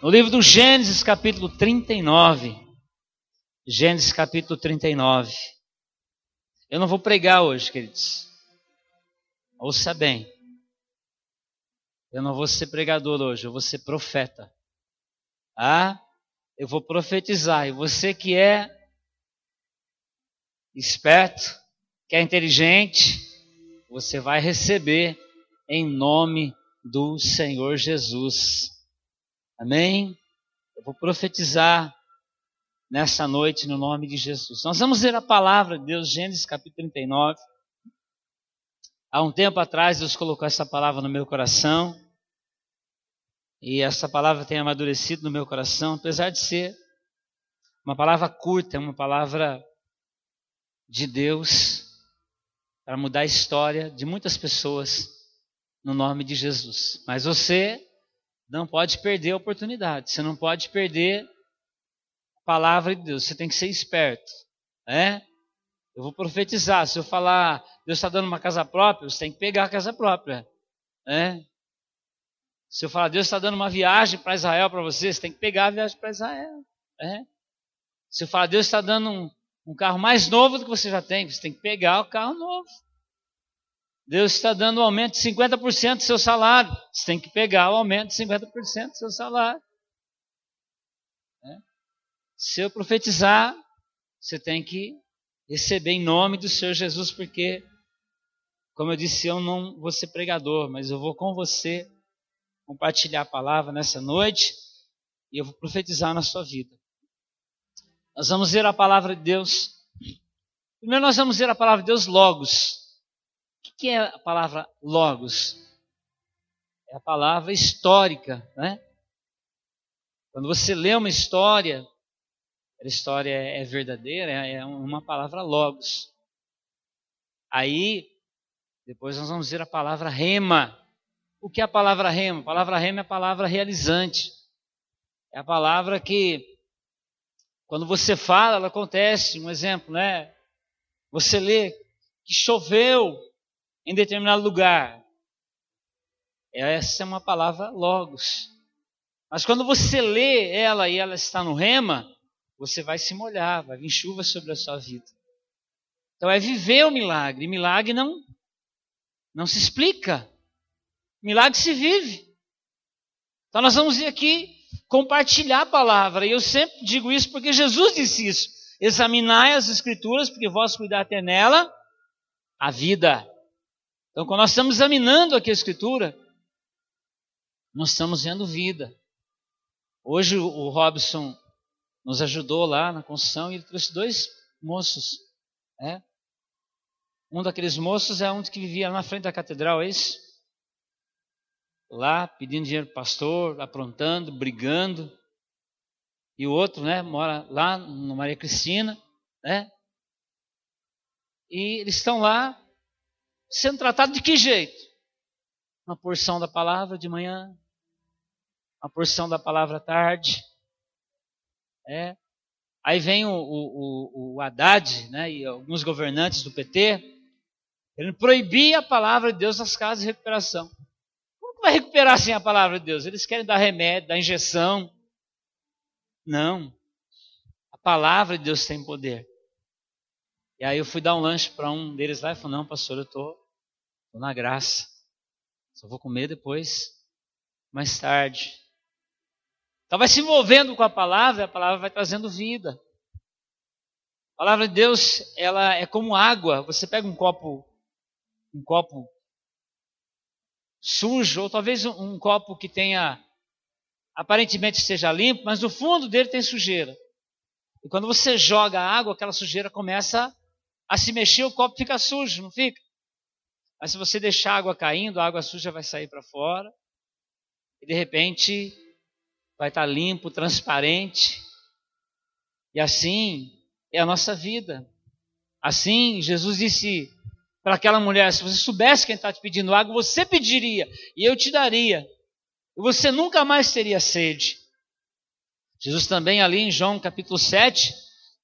No livro do Gênesis, capítulo 39. Gênesis, capítulo 39. Eu não vou pregar hoje, queridos. Ouça bem. Eu não vou ser pregador hoje, eu vou ser profeta. Ah, eu vou profetizar. E você que é esperto, que é inteligente, você vai receber em nome do Senhor Jesus. Amém? Eu vou profetizar nessa noite no nome de Jesus. Nós vamos ler a palavra de Deus, Gênesis capítulo 39. Há um tempo atrás Deus colocou essa palavra no meu coração. E essa palavra tem amadurecido no meu coração, apesar de ser uma palavra curta, uma palavra de Deus para mudar a história de muitas pessoas no nome de Jesus. Mas você não pode perder a oportunidade. Você não pode perder a palavra de Deus. Você tem que ser esperto. Né? Eu vou profetizar. Se eu falar, Deus está dando uma casa própria, você tem que pegar a casa própria. Né? Se eu falar, Deus está dando uma viagem para Israel para você, você tem que pegar a viagem para Israel. Né? Se eu falar, Deus está dando um, um carro mais novo do que você já tem, você tem que pegar o carro novo. Deus está dando um aumento de 50% do seu salário. Você tem que pegar o aumento de 50% do seu salário. É. Se eu profetizar, você tem que receber em nome do Senhor Jesus, porque, como eu disse, eu não vou ser pregador, mas eu vou com você compartilhar a palavra nessa noite e eu vou profetizar na sua vida. Nós vamos ver a palavra de Deus. Primeiro, nós vamos ver a palavra de Deus, Logos. Que é a palavra logos? É a palavra histórica, né? Quando você lê uma história, a história é verdadeira, é uma palavra logos. Aí, depois nós vamos ver a palavra rema. O que é a palavra rema? A palavra rema é a palavra realizante. É a palavra que, quando você fala, ela acontece. Um exemplo, né? Você lê que choveu em determinado lugar. Essa é uma palavra logos. Mas quando você lê ela e ela está no rema, você vai se molhar, vai vir chuva sobre a sua vida. Então é viver o milagre. Milagre não não se explica. Milagre se vive. Então nós vamos vir aqui compartilhar a palavra. E eu sempre digo isso porque Jesus disse isso. Examinai as escrituras, porque vós cuidar até nela a vida. Então, quando nós estamos examinando aqui a Escritura, nós estamos vendo vida. Hoje o Robson nos ajudou lá na construção e ele trouxe dois moços. Né? Um daqueles moços é um que vivia na frente da catedral, é isso? Lá pedindo dinheiro para o pastor, aprontando, brigando. E o outro, né, mora lá no Maria Cristina, né? E eles estão lá sendo tratado de que jeito? Uma porção da palavra de manhã, uma porção da palavra à tarde. É. Aí vem o, o, o Haddad né, e alguns governantes do PT querendo proibir a palavra de Deus nas casas de recuperação. Como que vai recuperar sem a palavra de Deus? Eles querem dar remédio, dar injeção. Não. A palavra de Deus tem poder. E aí eu fui dar um lanche para um deles lá e falou, não, pastor, eu tô na graça. Só vou comer depois, mais tarde. Então vai se envolvendo com a palavra, a palavra vai trazendo vida. A palavra de Deus, ela é como água. Você pega um copo, um copo sujo, ou talvez um, um copo que tenha, aparentemente seja limpo, mas no fundo dele tem sujeira. E quando você joga água, aquela sujeira começa a se mexer, o copo fica sujo, não fica? Mas se você deixar a água caindo, a água suja vai sair para fora. E de repente vai estar tá limpo, transparente. E assim é a nossa vida. Assim, Jesus disse para aquela mulher: se você soubesse quem está te pedindo água, você pediria e eu te daria. E você nunca mais teria sede. Jesus também, ali em João capítulo 7,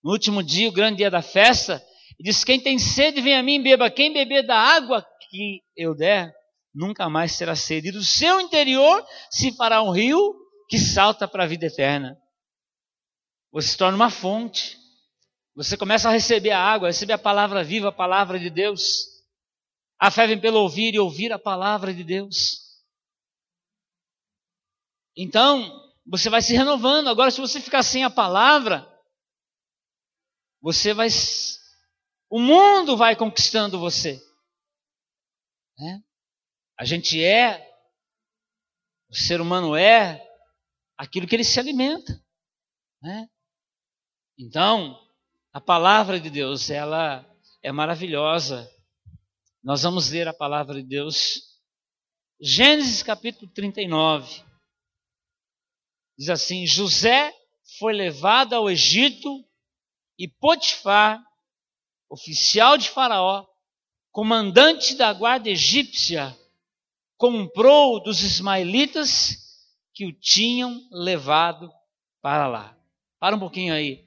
no último dia, o grande dia da festa, diz: Quem tem sede, vem a mim, beba. Quem beber da água que eu der, nunca mais será sede. E do seu interior se fará um rio que salta para a vida eterna. Você se torna uma fonte. Você começa a receber a água, a receber a palavra viva, a palavra de Deus. A fé vem pelo ouvir e ouvir a palavra de Deus. Então, você vai se renovando. Agora, se você ficar sem a palavra, você vai. O mundo vai conquistando você. Né? A gente é, o ser humano é aquilo que ele se alimenta. Né? Então, a palavra de Deus, ela é maravilhosa. Nós vamos ler a palavra de Deus. Gênesis capítulo 39. Diz assim: José foi levado ao Egito e Potifar, oficial de Faraó, comandante da guarda egípcia, comprou dos ismaelitas que o tinham levado para lá. Para um pouquinho aí.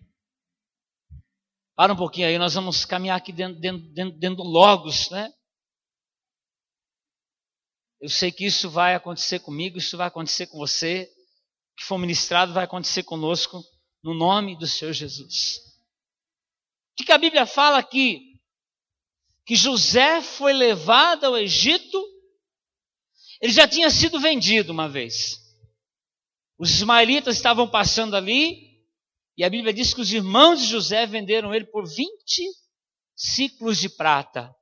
Para um pouquinho aí, nós vamos caminhar aqui dentro, dentro, dentro, dentro do Logos, né? Eu sei que isso vai acontecer comigo, isso vai acontecer com você que for ministrado vai acontecer conosco no nome do Senhor Jesus. O que a Bíblia fala aqui? Que José foi levado ao Egito, ele já tinha sido vendido uma vez. Os ismaelitas estavam passando ali, e a Bíblia diz que os irmãos de José venderam ele por 20 ciclos de prata.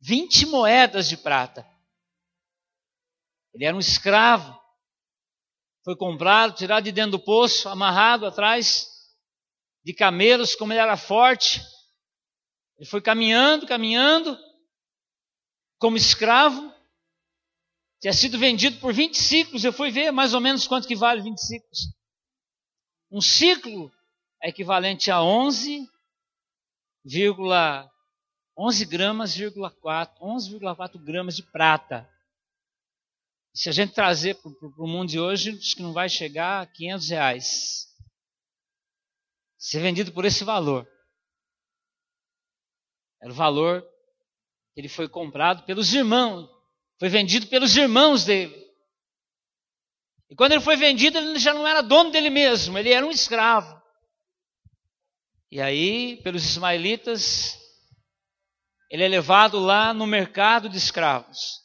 20 moedas de prata. Ele era um escravo foi comprado, tirado de dentro do poço, amarrado atrás de camelos, como ele era forte. Ele foi caminhando, caminhando, como escravo. Tinha sido vendido por 20 ciclos. Eu fui ver mais ou menos quanto que vale 20 ciclos. Um ciclo é equivalente a 11, 11 gramas, 11,4 gramas de prata. Se a gente trazer para o mundo de hoje, acho que não vai chegar a 500 reais. Ser vendido por esse valor. Era o valor que ele foi comprado pelos irmãos. Foi vendido pelos irmãos dele. E quando ele foi vendido, ele já não era dono dele mesmo, ele era um escravo. E aí, pelos ismaelitas, ele é levado lá no mercado de escravos.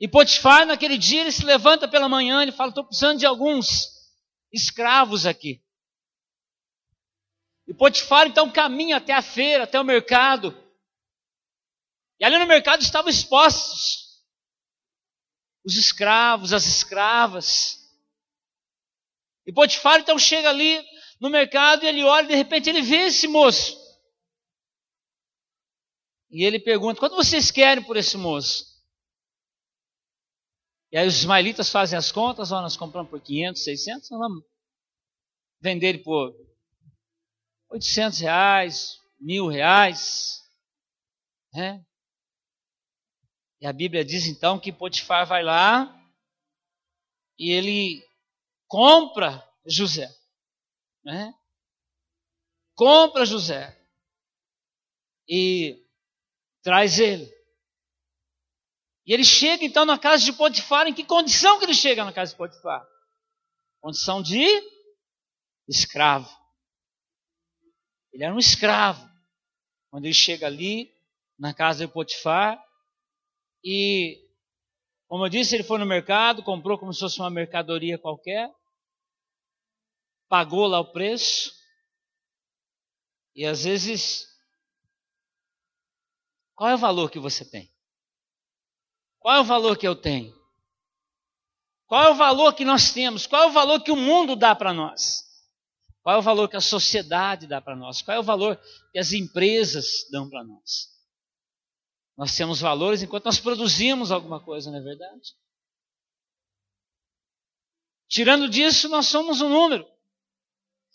E Potifar, naquele dia, ele se levanta pela manhã e fala: Estou precisando de alguns escravos aqui. E Potifar então caminha até a feira, até o mercado. E ali no mercado estavam expostos os escravos, as escravas. E Potifar então chega ali no mercado e ele olha e de repente ele vê esse moço. E ele pergunta: quanto vocês querem por esse moço? E aí os ismaelitas fazem as contas, ó, nós compramos por 500, 600, nós vamos vender ele por 800 reais, mil reais. Né? E a Bíblia diz então que Potifar vai lá e ele compra José. Né? Compra José e traz ele. E ele chega então na casa de Potifar. Em que condição que ele chega na casa de Potifar? Condição de escravo. Ele era um escravo. Quando ele chega ali na casa de Potifar e como eu disse, ele foi no mercado, comprou como se fosse uma mercadoria qualquer, pagou lá o preço, e às vezes, qual é o valor que você tem? Qual é o valor que eu tenho? Qual é o valor que nós temos? Qual é o valor que o mundo dá para nós? Qual é o valor que a sociedade dá para nós? Qual é o valor que as empresas dão para nós? Nós temos valores enquanto nós produzimos alguma coisa, não é verdade? Tirando disso, nós somos um número.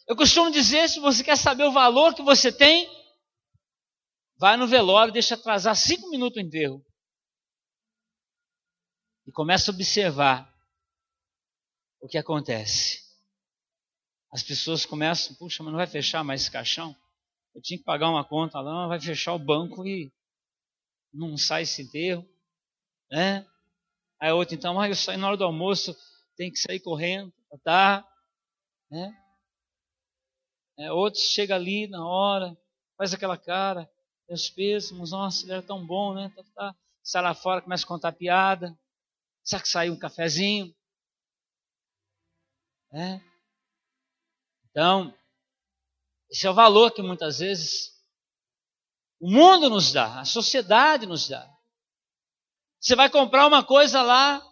Eu costumo dizer: se você quer saber o valor que você tem, vai no velório deixa atrasar cinco minutos o enterro começa a observar o que acontece. As pessoas começam, puxa, mas não vai fechar mais esse caixão? Eu tinha que pagar uma conta lá, vai fechar o banco e não sai esse enterro, né? Aí a outra, então, ah, eu saio na hora do almoço, tem que sair correndo, tá? Né? É, outros chega ali na hora, faz aquela cara, meus pêsames, nossa, ele era tão bom, né? Tá, tá. Sai lá fora, começa a contar piada. Será que saiu um cafezinho? É. Então, esse é o valor que muitas vezes o mundo nos dá, a sociedade nos dá. Você vai comprar uma coisa lá,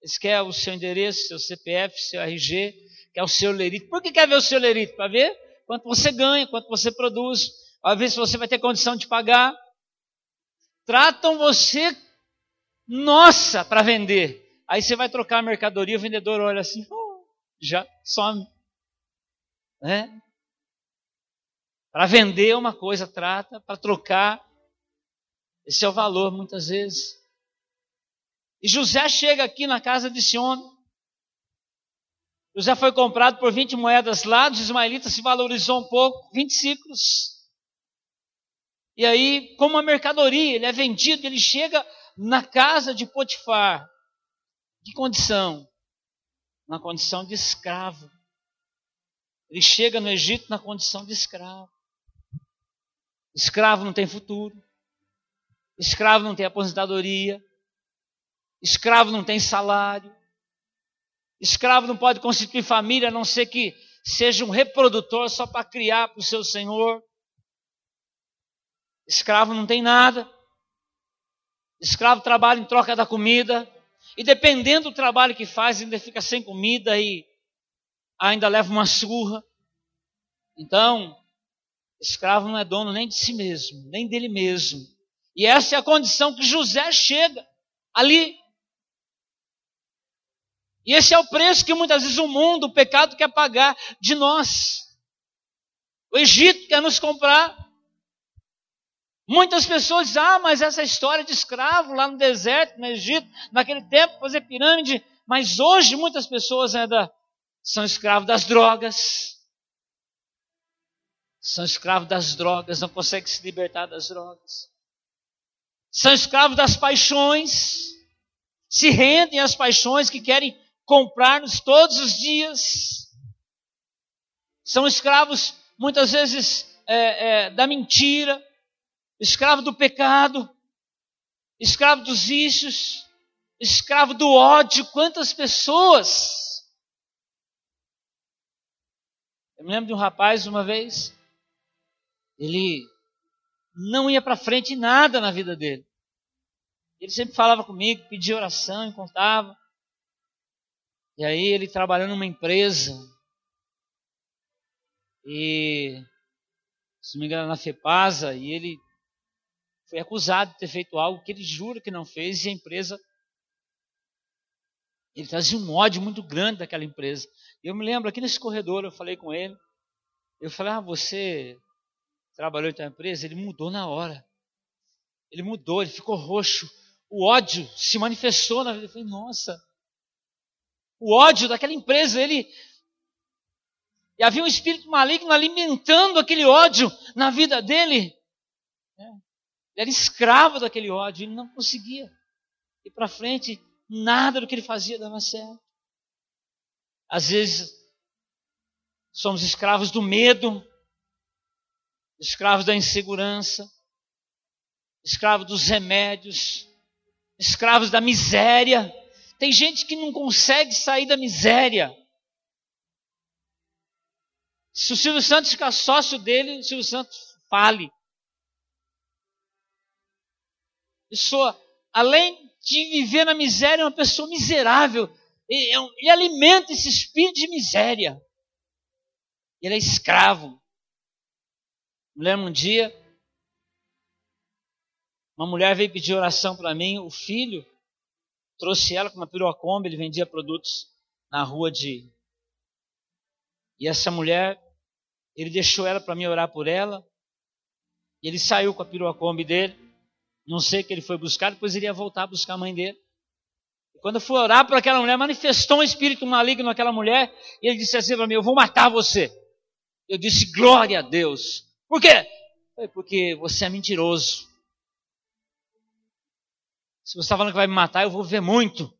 eles querem o seu endereço, seu CPF, seu RG, quer o seu lerito. Por que quer ver o seu lerito? Para ver quanto você ganha, quanto você produz, às vezes você vai ter condição de pagar. Tratam você, nossa, para vender. Aí você vai trocar a mercadoria, o vendedor olha assim, oh, já some. Né? Para vender uma coisa, trata, para trocar. Esse é o valor, muitas vezes. E José chega aqui na casa desse homem. José foi comprado por 20 moedas lá, dos ismaelitas se valorizou um pouco, 20 ciclos. E aí, como uma mercadoria, ele é vendido, ele chega na casa de Potifar. Que condição? Na condição de escravo. Ele chega no Egito na condição de escravo. Escravo não tem futuro. Escravo não tem aposentadoria. Escravo não tem salário. Escravo não pode constituir família a não ser que seja um reprodutor só para criar para o seu senhor. Escravo não tem nada. Escravo trabalha em troca da comida. E dependendo do trabalho que faz, ainda fica sem comida e ainda leva uma surra. Então, escravo não é dono nem de si mesmo, nem dele mesmo. E essa é a condição que José chega ali. E esse é o preço que muitas vezes o mundo, o pecado quer pagar de nós. O Egito quer nos comprar. Muitas pessoas dizem, ah, mas essa história de escravo lá no deserto, no Egito, naquele tempo, fazer pirâmide. Mas hoje muitas pessoas ainda são escravos das drogas. São escravos das drogas, não conseguem se libertar das drogas. São escravos das paixões. Se rendem às paixões que querem comprar-nos todos os dias. São escravos, muitas vezes, é, é, da mentira escravo do pecado, escravo dos vícios, escravo do ódio. Quantas pessoas? Eu me lembro de um rapaz uma vez, ele não ia para frente em nada na vida dele. Ele sempre falava comigo, pedia oração e contava. E aí ele trabalhando numa empresa. E se não me engano na FEPASA, e ele foi acusado de ter feito algo que ele jura que não fez e a empresa. Ele trazia um ódio muito grande daquela empresa. Eu me lembro aqui nesse corredor, eu falei com ele. Eu falei: Ah, você trabalhou em tua empresa? Ele mudou na hora. Ele mudou, ele ficou roxo. O ódio se manifestou na vida. Eu falei: Nossa, o ódio daquela empresa, ele. E havia um espírito maligno alimentando aquele ódio na vida dele. Ele era escravo daquele ódio, ele não conseguia ir para frente, nada do que ele fazia dava certo. Às vezes, somos escravos do medo, escravos da insegurança, escravos dos remédios, escravos da miséria. Tem gente que não consegue sair da miséria. Se o Silvio Santos ficar sócio dele, o Silvio Santos fale. Pessoa, além de viver na miséria, é uma pessoa miserável. Ele, é ele alimenta esse espírito de miséria. Ele é escravo. Me lembro um dia, uma mulher veio pedir oração para mim, o filho trouxe ela com uma piroacomba, ele vendia produtos na rua de. E essa mulher, ele deixou ela para mim orar por ela. E ele saiu com a piroacomba dele. Não sei que ele foi buscar, depois iria voltar a buscar a mãe dele. E quando fui orar por aquela mulher, manifestou um espírito maligno naquela mulher, e ele disse assim para mim: Eu vou matar você. Eu disse: Glória a Deus. Por quê? Foi porque você é mentiroso. Se você está falando que vai me matar, eu vou ver muito.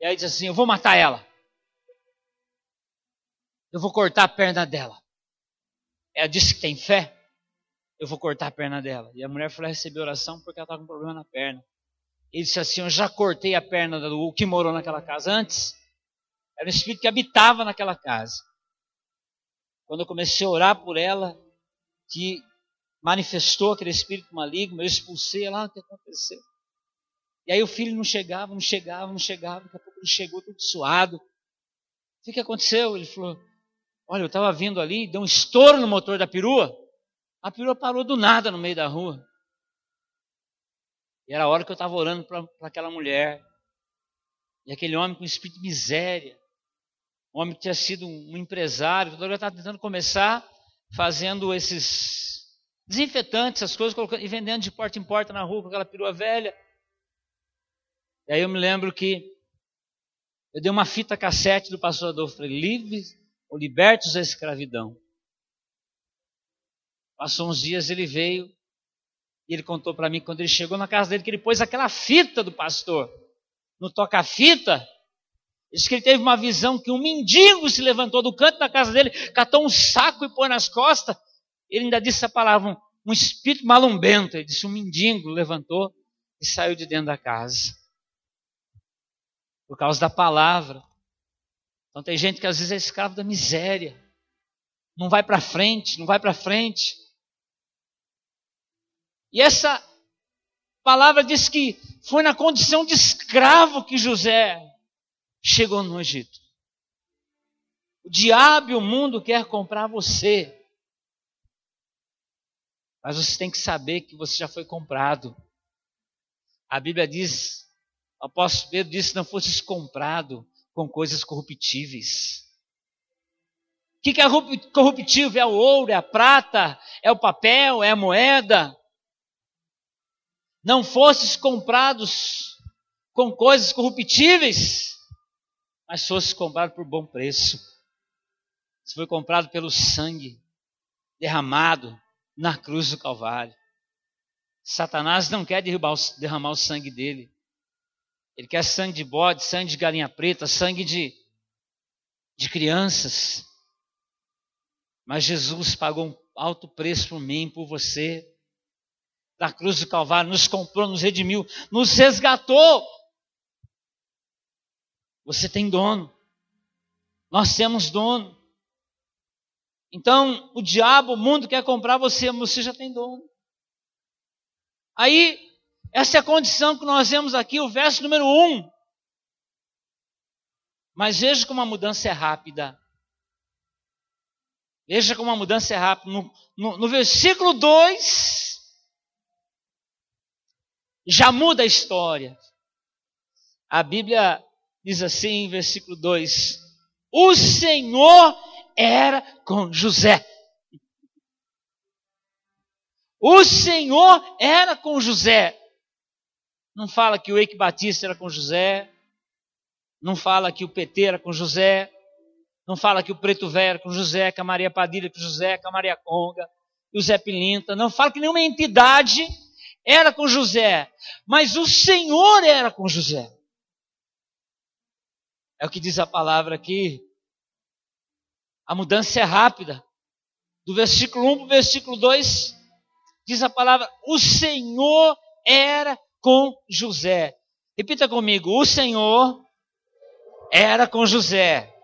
E aí disse assim: Eu vou matar ela. Eu vou cortar a perna dela. Ela disse que tem fé. Eu vou cortar a perna dela. E a mulher foi lá receber oração porque ela estava com problema na perna. Ele disse assim: Eu já cortei a perna do que morou naquela casa antes. Era um espírito que habitava naquela casa. Quando eu comecei a orar por ela, que manifestou aquele espírito maligno, eu expulsei lá, o que aconteceu? E aí o filho não chegava, não chegava, não chegava, daqui a pouco ele chegou tudo suado. O que aconteceu? Ele falou: Olha, eu estava vindo ali, deu um estouro no motor da perua. A perua parou do nada no meio da rua. E era a hora que eu estava orando para aquela mulher. E aquele homem com espírito de miséria. Um homem que tinha sido um empresário, agora estava tentando começar fazendo esses desinfetantes, essas coisas, colocando, e vendendo de porta em porta na rua com aquela perua velha. E aí eu me lembro que eu dei uma fita cassete do pastor Adolfo, falei, livre ou libertos da escravidão. Passou uns dias, ele veio e ele contou para mim quando ele chegou na casa dele que ele pôs aquela fita do pastor no toca-fita. Diz que ele teve uma visão que um mendigo se levantou do canto da casa dele, catou um saco e pôs nas costas. Ele ainda disse essa palavra, um, um espírito malumbento. Ele disse: um mendigo levantou e saiu de dentro da casa por causa da palavra. Então tem gente que às vezes é escravo da miséria, não vai para frente, não vai para frente. E essa palavra diz que foi na condição de escravo que José chegou no Egito. O diabo e o mundo quer comprar você. Mas você tem que saber que você já foi comprado. A Bíblia diz o apóstolo Pedro disse: não fosses comprado com coisas corruptíveis. O que, é corruptível? É o ouro, é a prata, é o papel, é a moeda. Não fosses comprados com coisas corruptíveis, mas fosses comprado por bom preço. Você foi comprado pelo sangue derramado na cruz do Calvário. Satanás não quer derramar o sangue dele. Ele quer sangue de bode, sangue de galinha preta, sangue de, de crianças. Mas Jesus pagou um alto preço por mim, por você. Da cruz do Calvário, nos comprou, nos redimiu, nos resgatou. Você tem dono. Nós temos dono. Então, o diabo, o mundo quer comprar você, mas você já tem dono. Aí, essa é a condição que nós vemos aqui, o verso número 1. Mas veja como a mudança é rápida. Veja como a mudança é rápida. No, no, no versículo 2, já muda a história. A Bíblia diz assim, em versículo 2: O Senhor era com José. O Senhor era com José. Não fala que o Eike Batista era com José. Não fala que o PT era com José. Não fala que o Preto Velho era com José, que a Maria Padilha com José, que a Maria Conga, que o Zé Pilinta. Não fala que nenhuma entidade era com José. Mas o Senhor era com José. É o que diz a palavra aqui. A mudança é rápida. Do versículo 1 para o versículo 2, diz a palavra: O Senhor era com José. Repita comigo: o Senhor era com José.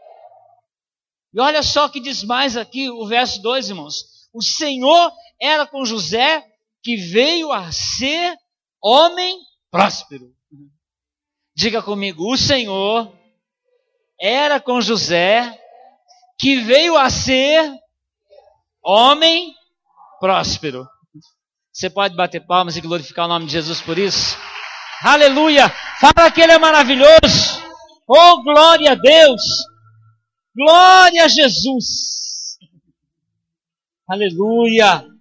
E olha só que diz mais aqui o verso 2, irmãos. O Senhor era com José, que veio a ser homem próspero. Diga comigo: o Senhor era com José, que veio a ser homem próspero. Você pode bater palmas e glorificar o nome de Jesus por isso? Aleluia! Fala que Ele é maravilhoso! Oh, glória a Deus! Glória a Jesus! Aleluia!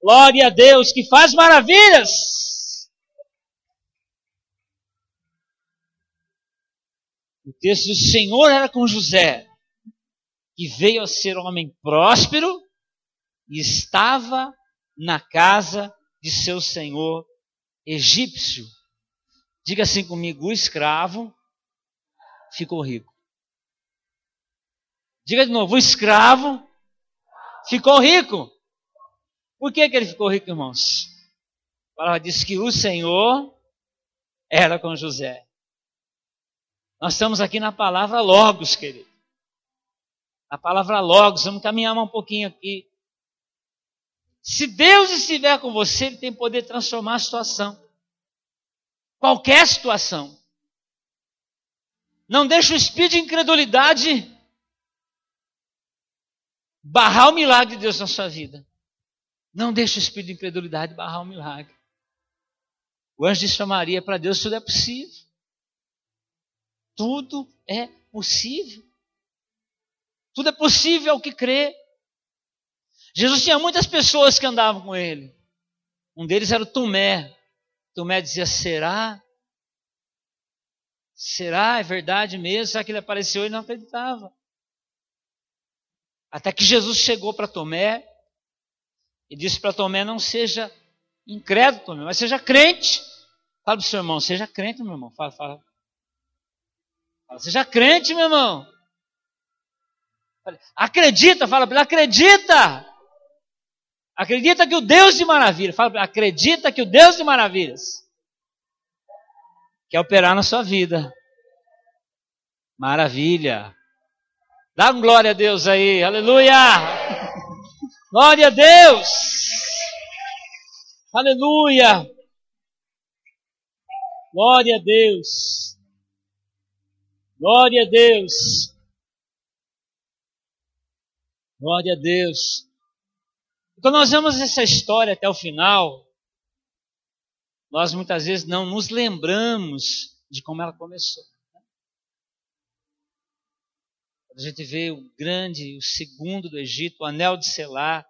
Glória a Deus que faz maravilhas! O texto do Senhor era com José, que veio a ser homem próspero e estava na casa de seu senhor egípcio. Diga assim comigo: o escravo ficou rico. Diga de novo: o escravo ficou rico. Por que, que ele ficou rico, irmãos? A palavra diz que o Senhor era com José. Nós estamos aqui na palavra Logos, querido. A palavra Logos, vamos caminhar um pouquinho aqui. Se Deus estiver com você, Ele tem poder de transformar a situação. Qualquer situação. Não deixe o espírito de incredulidade barrar o milagre de Deus na sua vida. Não deixe o espírito de incredulidade barrar o milagre. O anjo disse para Maria: para Deus tudo é possível. Tudo é possível. Tudo é possível ao que crê. Jesus tinha muitas pessoas que andavam com ele. Um deles era o Tomé. Tomé dizia: será? Será? É verdade mesmo? Será que ele apareceu e não acreditava? Até que Jesus chegou para Tomé e disse para Tomé: Não seja incrédulo, Tomé, mas seja crente. Fala para o seu irmão: Seja crente, meu irmão. Fala, fala. fala seja crente, meu irmão. Acredita, fala para ele: Acredita. Acredita que o Deus de maravilhas, fala Acredita que o Deus de maravilhas quer operar na sua vida. Maravilha. Dá um glória a Deus aí, aleluia! Glória a Deus! Aleluia! Glória a Deus! Glória a Deus! Glória a Deus! Quando nós vemos essa história até o final, nós muitas vezes não nos lembramos de como ela começou. A gente vê o grande, o segundo do Egito, o anel de Selá,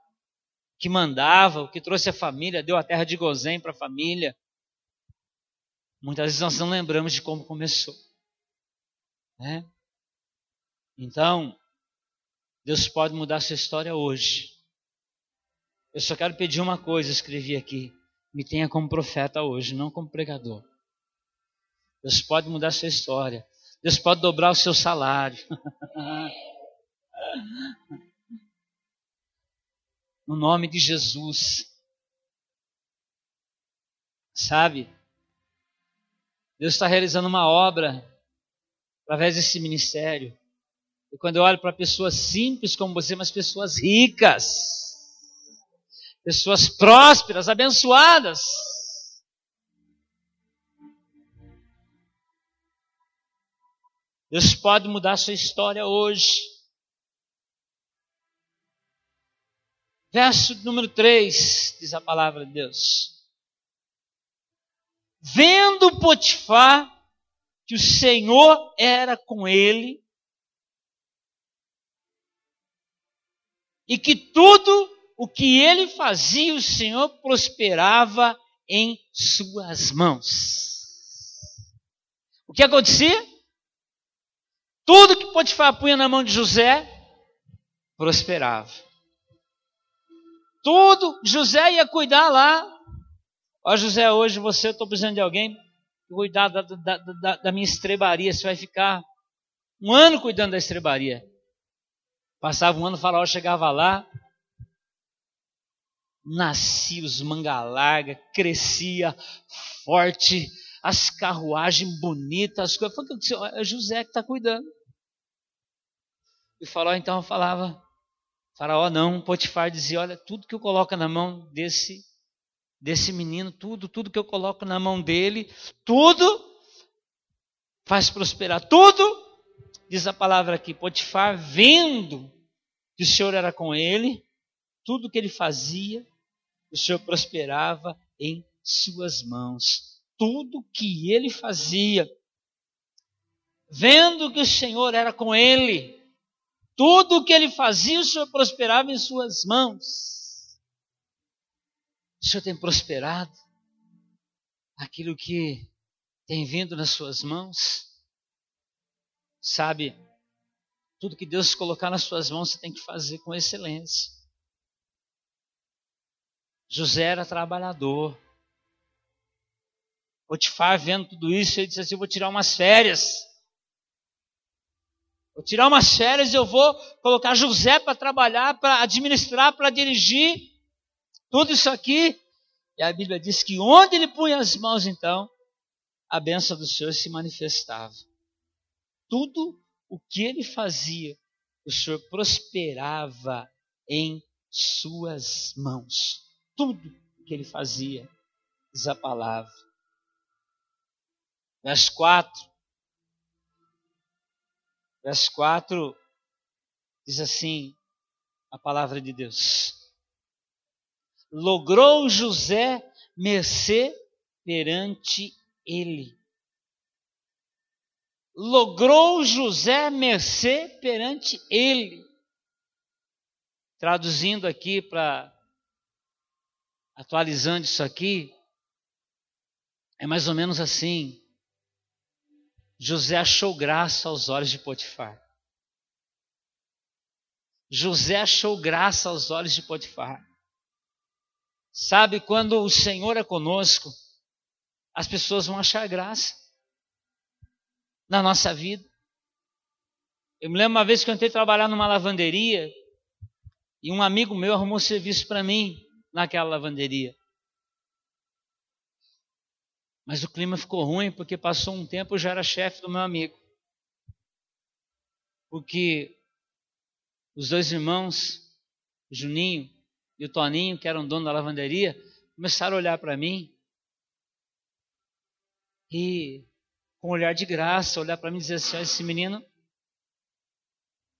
que mandava, o que trouxe a família, deu a terra de Gozém para a família. Muitas vezes nós não lembramos de como começou. Né? Então, Deus pode mudar a sua história hoje. Eu só quero pedir uma coisa, escrevi aqui. Me tenha como profeta hoje, não como pregador. Deus pode mudar a sua história. Deus pode dobrar o seu salário. no nome de Jesus. Sabe? Deus está realizando uma obra através desse ministério. E quando eu olho para pessoas simples como você, mas pessoas ricas, pessoas prósperas, abençoadas, Deus pode mudar sua história hoje. Verso número 3, diz a palavra de Deus. Vendo Potifar que o Senhor era com ele e que tudo o que ele fazia, o Senhor prosperava em suas mãos. O que acontecia? Tudo que Potifar punha na mão de José prosperava. Tudo, José ia cuidar lá. Ó José, hoje você, eu estou precisando de alguém cuidar da, da, da, da minha estrebaria. Você vai ficar um ano cuidando da estrebaria. Passava um ano, o faraó chegava lá, nascia os manga larga, crescia forte, as carruagens bonitas, as coisas. É José que está cuidando. E faraó então falava, faraó não, Potifar dizia, olha, tudo que eu coloco na mão desse, desse menino, tudo, tudo que eu coloco na mão dele, tudo faz prosperar, tudo, diz a palavra aqui, Potifar vendo que o Senhor era com ele, tudo que ele fazia, o Senhor prosperava em suas mãos. Tudo que ele fazia, vendo que o Senhor era com ele, tudo o que ele fazia, o Senhor prosperava em suas mãos. O Senhor tem prosperado aquilo que tem vindo nas suas mãos. Sabe, tudo que Deus colocar nas suas mãos, você tem que fazer com excelência. José era trabalhador. Potifar, vendo tudo isso, ele disse assim: Eu vou tirar umas férias. Vou tirar umas férias e eu vou colocar José para trabalhar, para administrar, para dirigir tudo isso aqui. E a Bíblia diz que onde ele punha as mãos, então, a bênção do Senhor se manifestava. Tudo o que ele fazia, o Senhor prosperava em suas mãos. Tudo o que ele fazia, diz a palavra. Verso 4. Verso 4 diz assim: a palavra de Deus. Logrou José mercê perante ele. Logrou José mercê perante ele. Traduzindo aqui para atualizando isso aqui, é mais ou menos assim. José achou graça aos olhos de Potifar. José achou graça aos olhos de Potifar. Sabe, quando o Senhor é conosco, as pessoas vão achar graça na nossa vida. Eu me lembro uma vez que eu entrei trabalhar numa lavanderia e um amigo meu arrumou serviço para mim naquela lavanderia. Mas o clima ficou ruim porque passou um tempo eu já era chefe do meu amigo. Porque os dois irmãos, o Juninho e o Toninho, que eram dono da lavanderia, começaram a olhar para mim e, com um olhar de graça, olhar para mim e dizer assim: esse menino,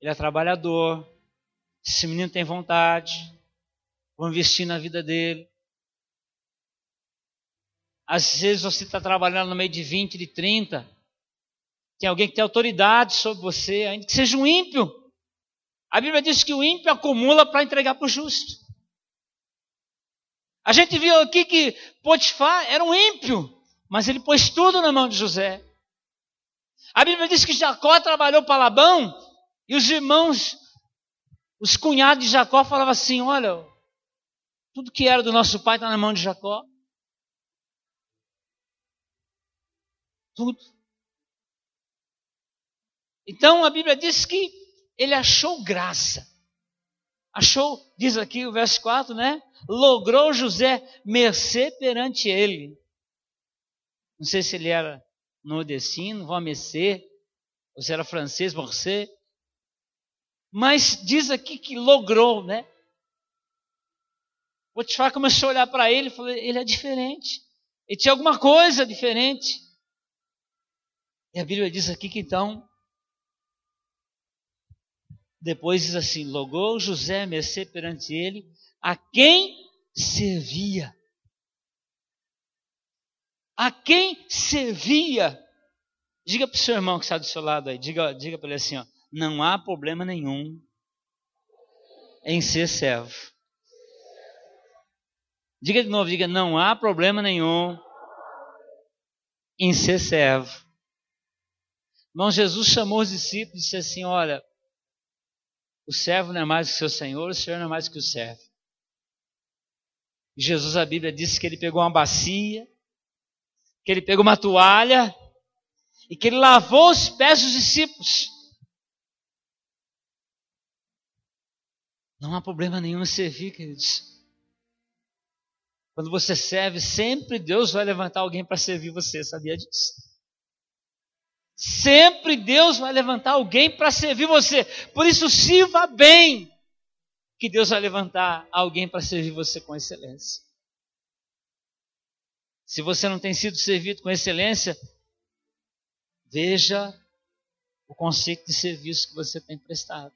ele é trabalhador, esse menino tem vontade, vou investir na vida dele. Às vezes você está trabalhando no meio de 20, de 30. Tem alguém que tem autoridade sobre você, ainda que seja um ímpio. A Bíblia diz que o ímpio acumula para entregar para o justo. A gente viu aqui que Potifar era um ímpio, mas ele pôs tudo na mão de José. A Bíblia diz que Jacó trabalhou para Labão e os irmãos, os cunhados de Jacó falavam assim: Olha, tudo que era do nosso pai está na mão de Jacó. Tudo. Então a Bíblia diz que ele achou graça. Achou, diz aqui o verso 4, né? Logrou José mercê perante ele. Não sei se ele era nordestino, vão mercê, ou se era francês, morcê. Mas diz aqui que logrou, né? Potifar começou a olhar para ele e falou: ele é diferente. Ele tinha alguma coisa diferente. E a Bíblia diz aqui que então, depois diz assim: logou José mercê perante ele, a quem servia. A quem servia. Diga para o seu irmão que está do seu lado aí, diga, diga para ele assim: ó, não há problema nenhum em ser servo. Diga de novo, diga, não há problema nenhum em ser servo. Irmão, Jesus chamou os discípulos e disse assim: Olha, o servo não é mais que o seu senhor, o senhor não é mais que o servo. E Jesus, a Bíblia diz que ele pegou uma bacia, que ele pegou uma toalha e que ele lavou os pés dos discípulos. Não há problema nenhum em servir, queridos. Quando você serve, sempre Deus vai levantar alguém para servir você, sabia disso? Sempre Deus vai levantar alguém para servir você. Por isso, sirva bem, que Deus vai levantar alguém para servir você com excelência. Se você não tem sido servido com excelência, veja o conceito de serviço que você tem prestado.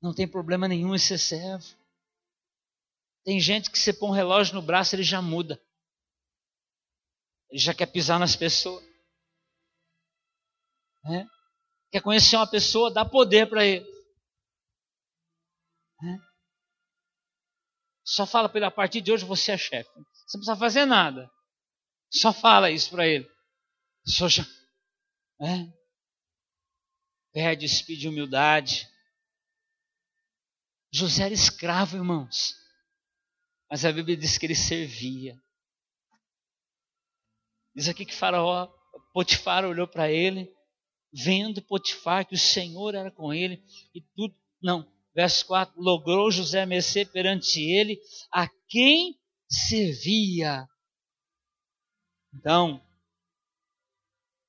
Não tem problema nenhum em ser servo. Tem gente que você põe um relógio no braço, ele já muda. Ele já quer pisar nas pessoas. Né? Quer conhecer uma pessoa, dá poder para ele. Né? Só fala para ele, a partir de hoje você é chefe. Você não precisa fazer nada. Só fala isso para ele. Só já, né? Humildade. José era escravo, irmãos. Mas a Bíblia diz que ele servia. Diz aqui que Faraó, Potifar olhou para ele vendo Potifar que o Senhor era com ele e tudo. Não, verso 4: logrou José mercê perante ele a quem servia. Então,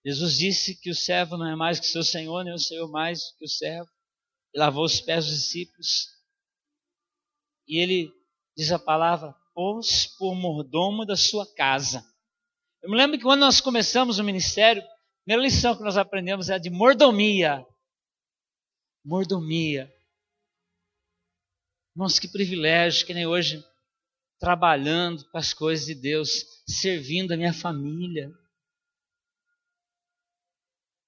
Jesus disse que o servo não é mais que seu senhor, nem o senhor mais que o servo. Ele lavou os pés dos discípulos. E ele diz a palavra, pôs por mordomo da sua casa. Eu me lembro que quando nós começamos o ministério, primeira lição que nós aprendemos é a de mordomia. Mordomia. Nossa, que privilégio, que nem hoje, trabalhando com as coisas de Deus, servindo a minha família.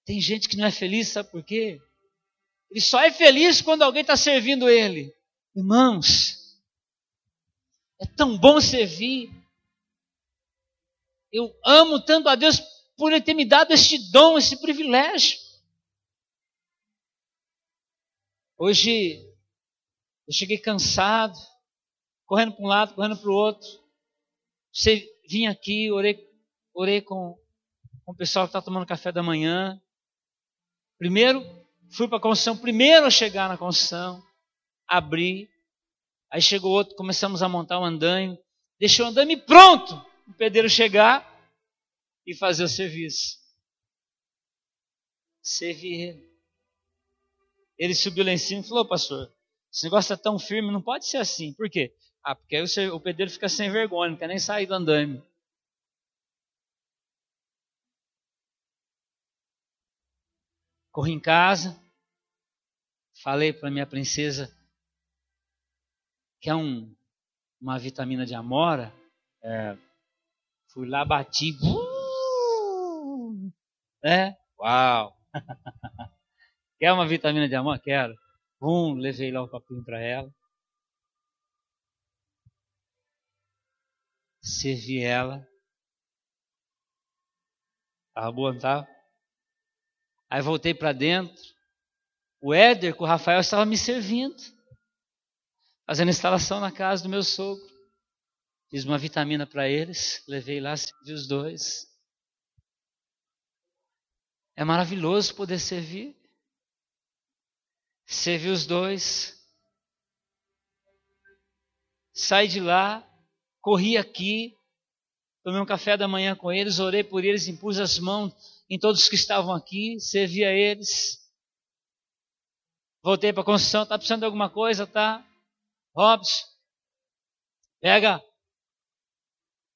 Tem gente que não é feliz, sabe por quê? Ele só é feliz quando alguém está servindo ele. Irmãos, é tão bom servir. Eu amo tanto a Deus por Ele ter me dado este dom, esse privilégio. Hoje eu cheguei cansado, correndo para um lado, correndo para o outro. Você vim aqui, orei, orei com, com o pessoal que está tomando café da manhã. Primeiro, fui para a construção, primeiro a chegar na construção, abri. Aí chegou outro, começamos a montar o um andaime. Deixei o andaime pronto, o pedreiro chegar e fazer o serviço. Servir ele. Ele subiu lá em cima e falou, pastor, esse negócio é tão firme, não pode ser assim. Por quê? Ah, porque aí o pedreiro fica sem vergonha, não quer nem sair do andaime. Corri em casa, falei para minha princesa que é um, uma vitamina de amora. É, fui lá, bati. Uh, é? Uau! Quer uma vitamina de amor? Quero. Um, levei lá um copinho para ela. Servi ela. Tava boa, não tava? Aí voltei para dentro. O Éder com o Rafael estava me servindo. Fazendo instalação na casa do meu sogro. Fiz uma vitamina para eles. Levei lá, servi os dois. É maravilhoso poder servir. Servi os dois. Saí de lá, corri aqui, tomei um café da manhã com eles, orei por eles, impus as mãos em todos que estavam aqui, servi a eles. Voltei para a construção, está precisando de alguma coisa, tá? Robson, pega,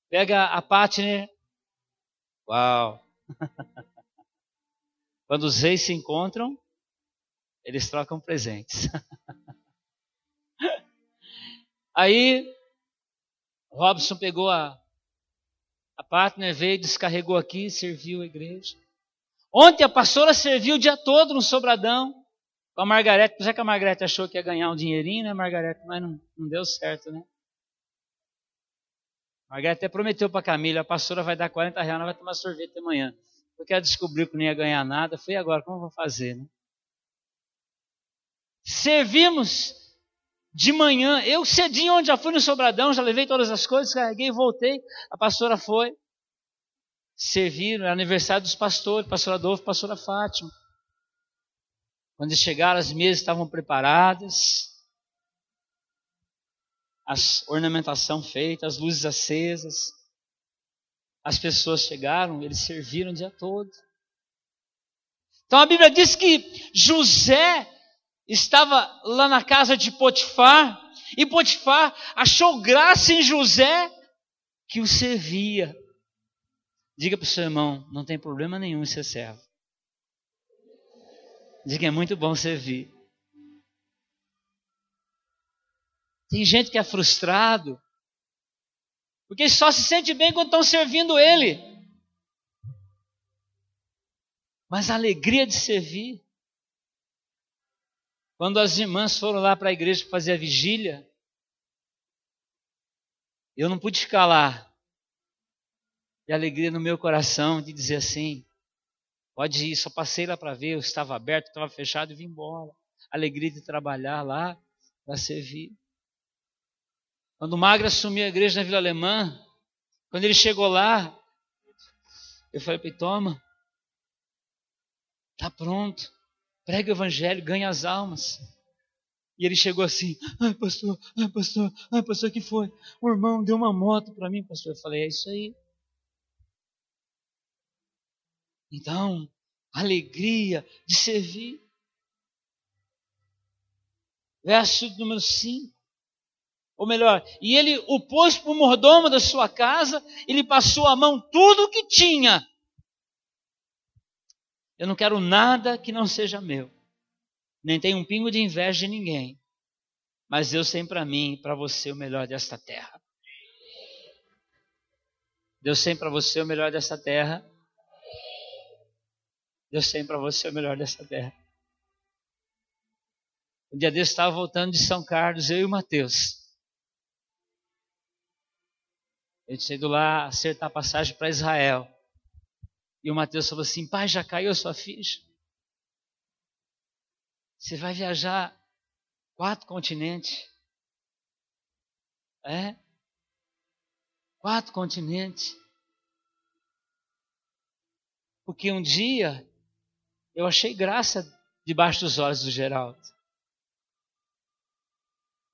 pega a Patner. Uau! Quando os reis se encontram, eles trocam presentes. Aí, Robson pegou a, a partner, veio, descarregou aqui, serviu a igreja. Ontem a pastora serviu o dia todo no Sobradão com a Margarete. Já que a Margarete achou que ia ganhar um dinheirinho, né, Margarete? Mas não, não deu certo, né? Margarete até prometeu para a Camila, a pastora vai dar 40 reais, ela vai tomar sorvete amanhã. Porque ela descobriu que não ia ganhar nada. Foi agora, como eu vou fazer, né? Servimos de manhã. Eu cedinho onde já fui no Sobradão, já levei todas as coisas, carreguei, voltei. A pastora foi. Serviram, era aniversário dos pastores, pastor Adolfo, pastora Fátima. Quando chegaram, as mesas estavam preparadas, a ornamentação feita, as luzes acesas. As pessoas chegaram, eles serviram o dia todo. Então a Bíblia diz que José estava lá na casa de Potifar, e Potifar achou graça em José que o servia. Diga para o seu irmão, não tem problema nenhum em ser servo. Diga que é muito bom servir. Tem gente que é frustrado, porque só se sente bem quando estão servindo ele. Mas a alegria de servir quando as irmãs foram lá para a igreja fazer a vigília, eu não pude ficar lá. E alegria no meu coração de dizer assim: pode ir, só passei lá para ver, eu estava aberto, estava fechado e vim embora. Alegria de trabalhar lá para servir. Quando o Magra assumiu a igreja na Vila Alemã, quando ele chegou lá, eu falei para ele: toma, Está pronto. Prega o evangelho, ganha as almas. E ele chegou assim, ai pastor, ai pastor, ai pastor, que foi? O irmão deu uma moto para mim, pastor. Eu falei, é isso aí. Então, alegria de servir. Verso número 5. Ou melhor, e ele o pôs para o mordomo da sua casa, ele passou a mão tudo o que tinha. Eu não quero nada que não seja meu. Nem tenho um pingo de inveja de ninguém. Mas Deus tem para mim e para você o melhor desta terra. Deus tem para você o melhor desta terra. Deus tem para você o melhor desta terra. Um dia desse estava voltando de São Carlos, eu e o Mateus. A gente indo lá acertar passagem para Israel. E o Mateus falou assim: Pai, já caiu a sua ficha? Você vai viajar quatro continentes. É? Quatro continentes. Porque um dia eu achei graça debaixo dos olhos do Geraldo.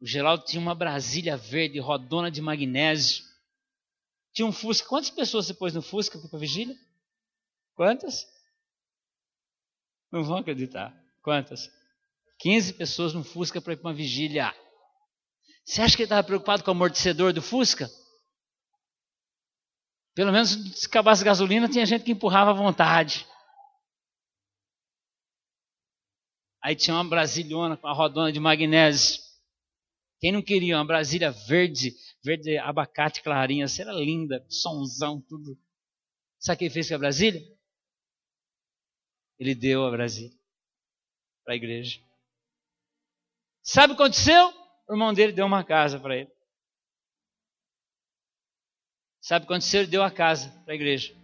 O Geraldo tinha uma Brasília verde, rodona de magnésio. Tinha um Fusca. Quantas pessoas você pôs no Fusca para vigília? Quantas? Não vão acreditar. Quantas? 15 pessoas no Fusca para ir para uma vigília. Você acha que ele estava preocupado com o amortecedor do Fusca? Pelo menos se acabasse gasolina, tinha gente que empurrava à vontade. Aí tinha uma brasilhona com a rodona de magnésio. Quem não queria uma Brasília verde, verde abacate clarinha, essa era linda, sonzão, tudo. Sabe que ele fez com a Brasília? Ele deu a Brasília para a igreja. Sabe o que aconteceu? O irmão dele deu uma casa para ele. Sabe o que aconteceu? Ele deu a casa para a igreja.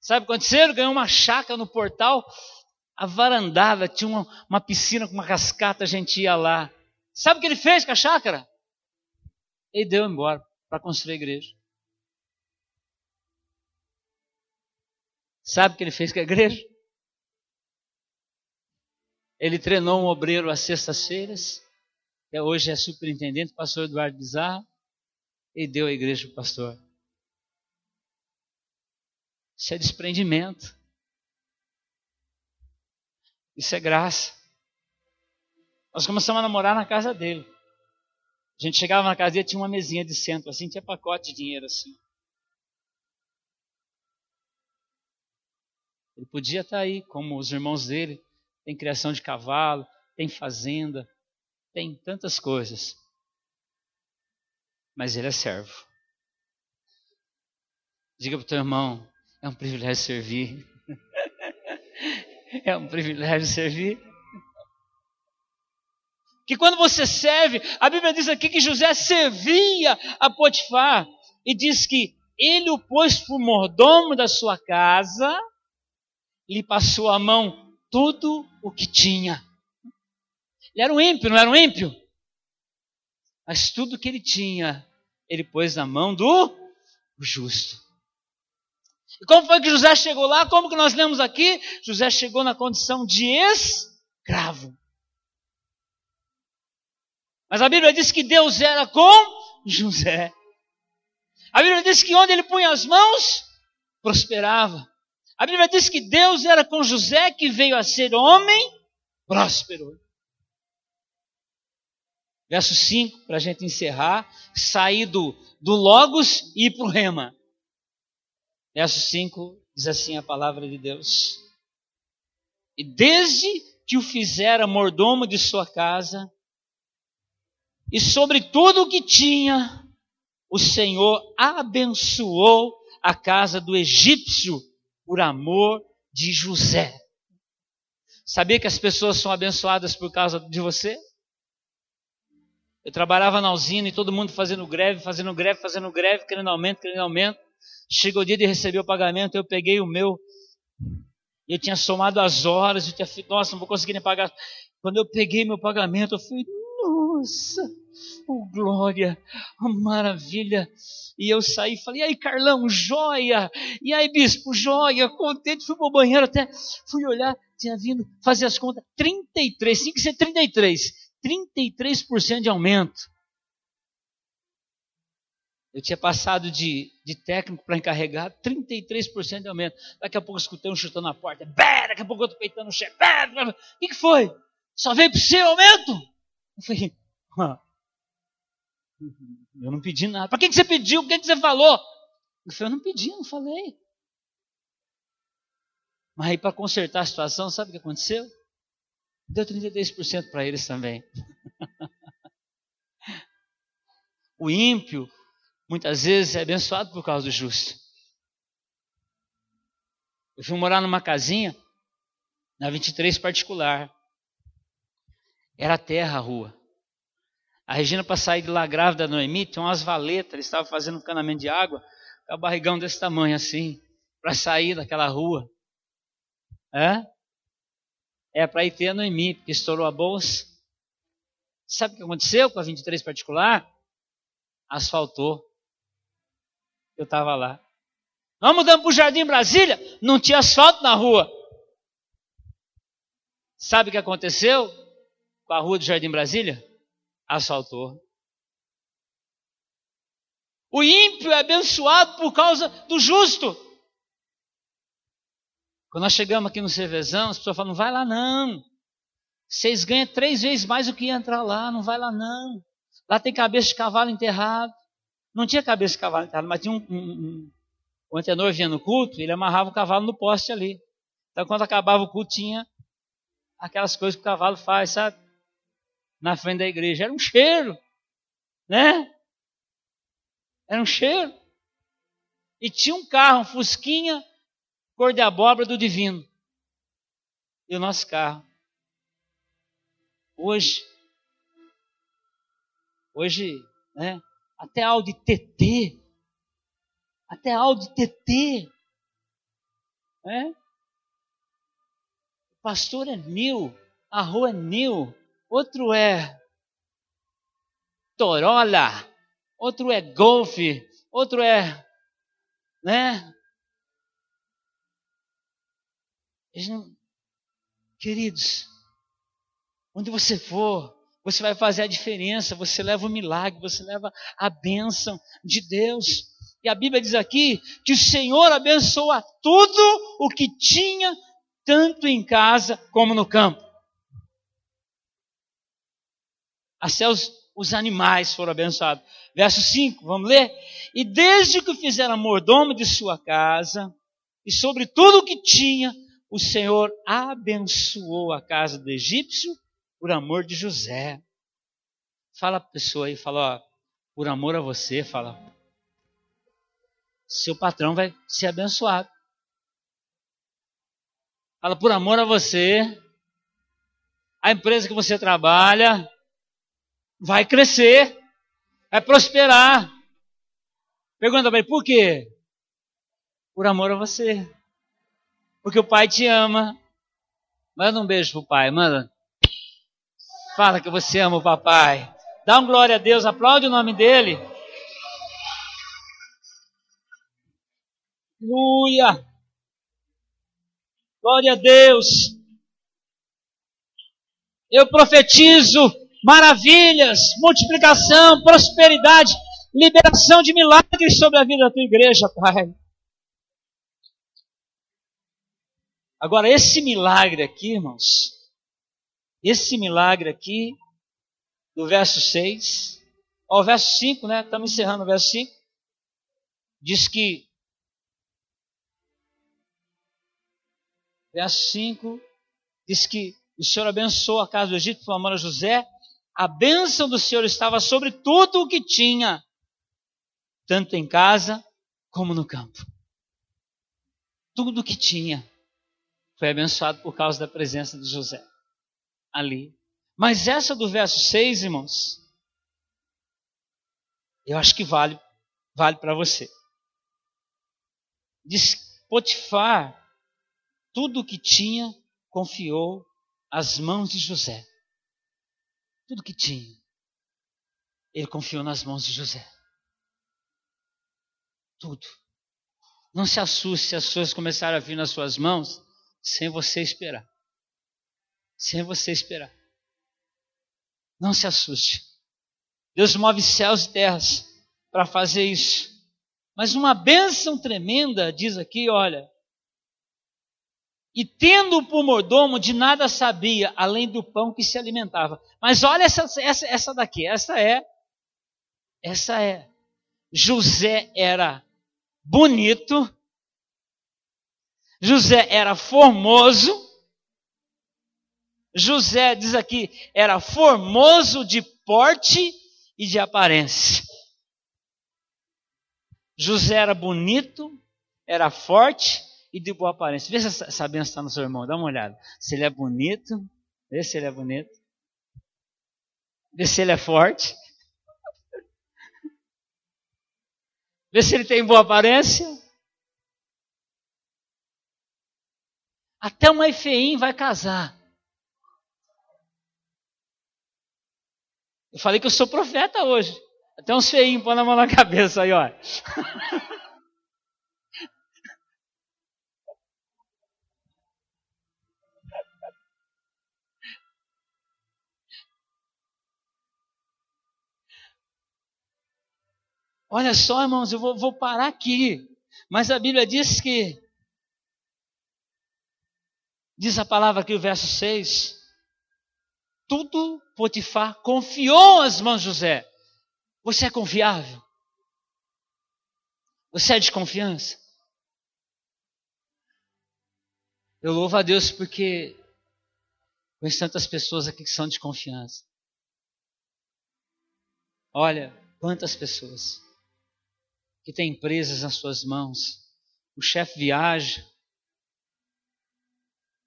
Sabe o que aconteceu? Ele ganhou uma chácara no portal, a varandava, tinha uma, uma piscina com uma cascata, a gente ia lá. Sabe o que ele fez com a chácara? Ele deu embora para construir a igreja. Sabe o que ele fez com a igreja? Ele treinou um obreiro às sextas-feiras, que hoje é superintendente, pastor Eduardo Bizarro, e deu a igreja para o pastor. Isso é desprendimento. Isso é graça. Nós começamos a namorar na casa dele. A gente chegava na casa dele, tinha uma mesinha de centro, assim, tinha pacote de dinheiro assim. Ele podia estar aí, como os irmãos dele, tem criação de cavalo, tem fazenda, tem tantas coisas. Mas ele é servo. Diga para o teu irmão, é um privilégio servir. é um privilégio servir que quando você serve, a Bíblia diz aqui que José servia a Potifar e diz que ele o pôs por mordomo da sua casa, lhe passou a mão tudo o que tinha. Ele era um ímpio, não era um ímpio? Mas tudo que ele tinha, ele pôs na mão do justo. E como foi que José chegou lá? Como que nós lemos aqui? José chegou na condição de escravo. Mas a Bíblia diz que Deus era com José. A Bíblia diz que onde ele punha as mãos, prosperava. A Bíblia diz que Deus era com José, que veio a ser homem próspero. Verso 5, para a gente encerrar, sair do, do Logos e ir para o Rema. Verso 5 diz assim a palavra de Deus. E desde que o fizera mordomo de sua casa, e sobre tudo o que tinha, o Senhor abençoou a casa do egípcio por amor de José. Sabia que as pessoas são abençoadas por causa de você? Eu trabalhava na usina e todo mundo fazendo greve, fazendo greve, fazendo greve, querendo aumento, querendo aumento. Chegou o dia de receber o pagamento, eu peguei o meu. Eu tinha somado as horas, eu tinha nossa, não vou conseguir nem pagar. Quando eu peguei meu pagamento, eu fui, nossa, Oh, glória, oh, maravilha. E eu saí e falei, e aí, Carlão, joia. E aí, bispo, joia. Contente, fui pro banheiro até, fui olhar, tinha vindo fazer as contas. 33, tinha que ser 33. 33% de aumento. Eu tinha passado de, de técnico para encarregado, 33% de aumento. Daqui a pouco eu escutei um chutando na porta. Bé, daqui a pouco eu estou peitando o chefe. O que, que foi? Só veio para o seu aumento? Eu falei, eu não pedi nada. Para que, que você pediu? O que, que você falou? Eu falei, eu não pedi, não falei. Mas aí para consertar a situação, sabe o que aconteceu? Deu 33% para eles também. o ímpio muitas vezes é abençoado por causa do justo. Eu fui morar numa casinha, na 23 particular. Era terra a rua. A Regina, para sair de lá grávida da Noemi, tinha umas valetas, eles estavam fazendo um canamento de água, com a barrigão desse tamanho assim, para sair daquela rua. É? É para ir ter a Noemi, porque estourou a bolsa. Sabe o que aconteceu com a 23 particular? Asfaltou. Eu estava lá. Nós mudamos para o Jardim Brasília, não tinha asfalto na rua. Sabe o que aconteceu com a rua do Jardim Brasília? Asfaltou. O ímpio é abençoado por causa do justo. Quando nós chegamos aqui no Cervezão, as pessoas falam: não vai lá não. Vocês ganham três vezes mais do que entrar lá, não vai lá não. Lá tem cabeça de cavalo enterrado. Não tinha cabeça de cavalo enterrado, mas tinha um, um, um. O antenor vinha no culto, ele amarrava o cavalo no poste ali. Então quando acabava o culto, tinha aquelas coisas que o cavalo faz, sabe? Na frente da igreja. Era um cheiro, né? Era um cheiro. E tinha um carro, um Fusquinha, cor de abóbora do divino. E o nosso carro. Hoje, hoje, né, até Audi TT, até Audi TT, né? O pastor é new, a rua é new, outro é Torola, outro é Golf, outro é, né? Queridos, onde você for, você vai fazer a diferença, você leva o milagre, você leva a bênção de Deus. E a Bíblia diz aqui que o Senhor abençoa tudo o que tinha, tanto em casa como no campo. Até os, os animais foram abençoados. Verso 5, vamos ler? E desde que fizeram mordomo de sua casa, e sobre tudo o que tinha, o Senhor abençoou a casa do egípcio por amor de José. Fala a pessoa aí, fala, ó, por amor a você, fala, seu patrão vai ser abençoado. Fala, por amor a você, a empresa que você trabalha vai crescer, vai prosperar. Pergunta para ele, por quê? Por amor a você. Porque o pai te ama. Manda um beijo pro pai, manda. Fala que você ama o papai. Dá um glória a Deus, aplaude o nome dele. Aleluia. Glória a Deus. Eu profetizo maravilhas, multiplicação, prosperidade, liberação de milagres sobre a vida da tua igreja, Pai. Agora, esse milagre aqui, irmãos, esse milagre aqui, do verso 6 ao verso 5, né? Estamos encerrando o verso 5. Diz que, verso 5, diz que o Senhor abençoou a casa do Egito amor a José. A bênção do Senhor estava sobre tudo o que tinha, tanto em casa como no campo. Tudo o que tinha foi abençoado por causa da presença de José ali. Mas essa do verso 6, irmãos, eu acho que vale, vale para você. Diz Potifar, tudo o que tinha, confiou às mãos de José. Tudo que tinha. Ele confiou nas mãos de José. Tudo. Não se assuste se as coisas começarem a vir nas suas mãos sem você esperar. Sem você esperar. Não se assuste. Deus move céus e terras para fazer isso. Mas uma bênção tremenda, diz aqui, olha. E tendo por mordomo, de nada sabia, além do pão que se alimentava. Mas olha essa, essa, essa daqui, essa é, essa é. José era bonito, José era formoso, José, diz aqui, era formoso de porte e de aparência. José era bonito, era forte e de boa aparência. Vê se essa benção está no seu irmão, dá uma olhada. Se ele é bonito, vê se ele é bonito. Vê se ele é forte. Vê se ele tem boa aparência. Até uma Efeim vai casar. Eu falei que eu sou profeta hoje. Até uns feinhos põe a mão na cabeça aí, ó. Olha só, irmãos, eu vou, vou, parar aqui. Mas a Bíblia diz que. Diz a palavra aqui, o verso 6. Tudo Potifar confiou às mãos de José. Você é confiável? Você é de confiança? Eu louvo a Deus porque conheço tantas pessoas aqui que são de confiança. Olha, quantas pessoas que têm empresas nas suas mãos. O chefe viaja,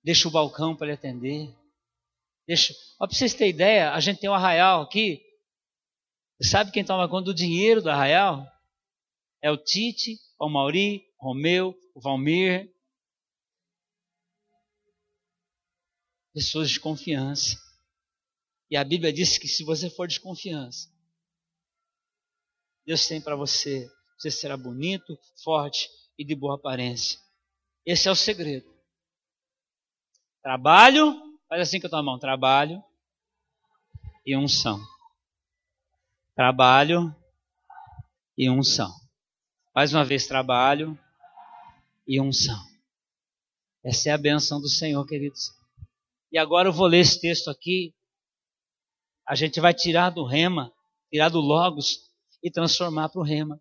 deixa o balcão para ele atender. Deixa. Para vocês terem ideia, a gente tem um arraial aqui Sabe quem toma conta do dinheiro do arraial? É o Tite, o Mauri, o Romeu, o Valmir. Pessoas de confiança. E a Bíblia diz que se você for de confiança, Deus tem para você. Você será bonito, forte e de boa aparência. Esse é o segredo. Trabalho, faz assim com a tua mão, trabalho e unção trabalho e unção. Mais uma vez, trabalho e unção. Essa é a benção do Senhor, queridos. E agora eu vou ler esse texto aqui. A gente vai tirar do rema, tirar do logos e transformar para o rema.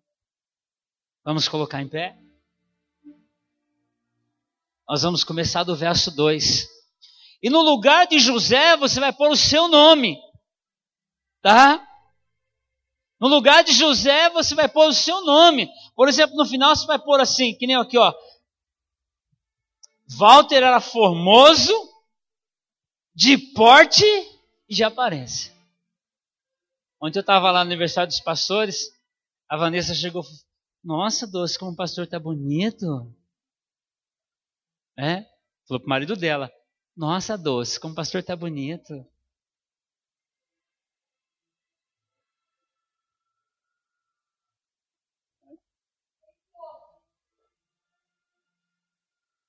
Vamos colocar em pé? Nós vamos começar do verso 2. E no lugar de José, você vai pôr o seu nome. Tá? No lugar de José, você vai pôr o seu nome. Por exemplo, no final você vai pôr assim, que nem aqui, ó. Walter era formoso, de porte e de aparência. Ontem eu estava lá no aniversário dos pastores, a Vanessa chegou nossa, doce, como o pastor está bonito. É? Falou pro marido dela, nossa, doce, como o pastor está bonito.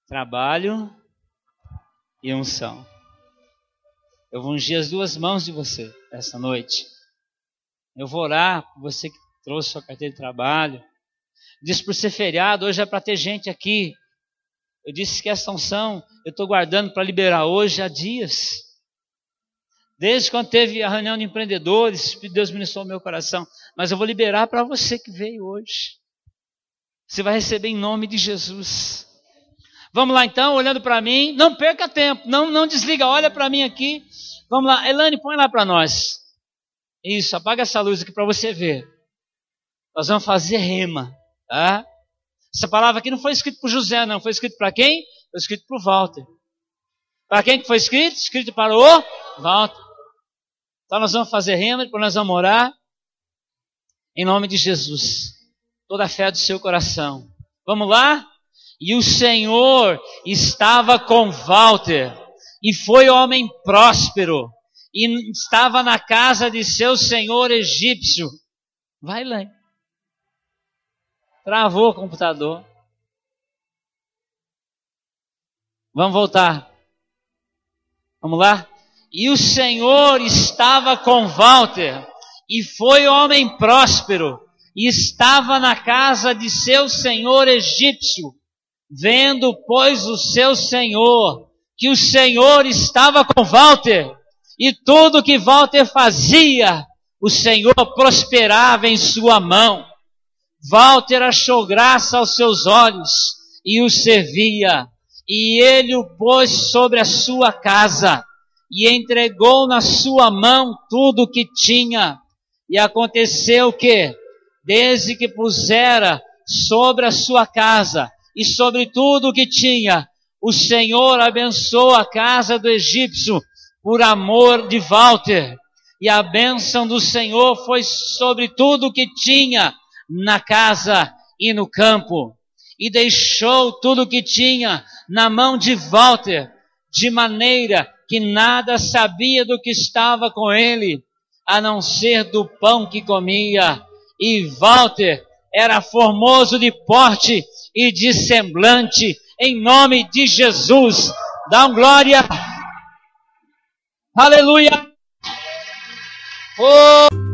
trabalho e unção. Eu vou ungir as duas mãos de você esta noite. Eu vou orar por você que trouxe sua carteira de trabalho. Diz por ser feriado, hoje é para ter gente aqui. Eu disse que essa unção eu estou guardando para liberar hoje há dias. Desde quando teve a reunião de empreendedores, Deus ministrou meu coração. Mas eu vou liberar para você que veio hoje. Você vai receber em nome de Jesus. Vamos lá então, olhando para mim. Não perca tempo, não, não desliga, olha para mim aqui. Vamos lá, Elane, põe lá para nós. Isso, apaga essa luz aqui para você ver. Nós vamos fazer rema, Essa palavra aqui não foi escrita para José, não. Foi escrito para quem? Foi escrito para o Walter. Para quem que foi escrito? Escrito para o Walter. Então nós vamos fazer rema, depois nós vamos orar. Em nome de Jesus. Toda a fé do seu coração. Vamos lá? E o Senhor estava com Walter, e foi homem próspero, e estava na casa de seu senhor egípcio. Vai lá. Travou o computador. Vamos voltar. Vamos lá? E o Senhor estava com Walter, e foi homem próspero, e estava na casa de seu senhor egípcio. Vendo, pois, o seu senhor, que o Senhor estava com Walter, e tudo que Walter fazia, o Senhor prosperava em sua mão. Walter achou graça aos seus olhos e o servia e ele o pôs sobre a sua casa e entregou na sua mão tudo o que tinha. E aconteceu que, desde que pusera sobre a sua casa e sobre tudo o que tinha, o Senhor abençoou a casa do egípcio por amor de Walter. E a bênção do Senhor foi sobre tudo o que tinha na casa e no campo e deixou tudo o que tinha na mão de Walter, de maneira que nada sabia do que estava com ele, a não ser do pão que comia. E Walter era formoso de porte e de semblante, em nome de Jesus. Dá um glória. Aleluia. Oh.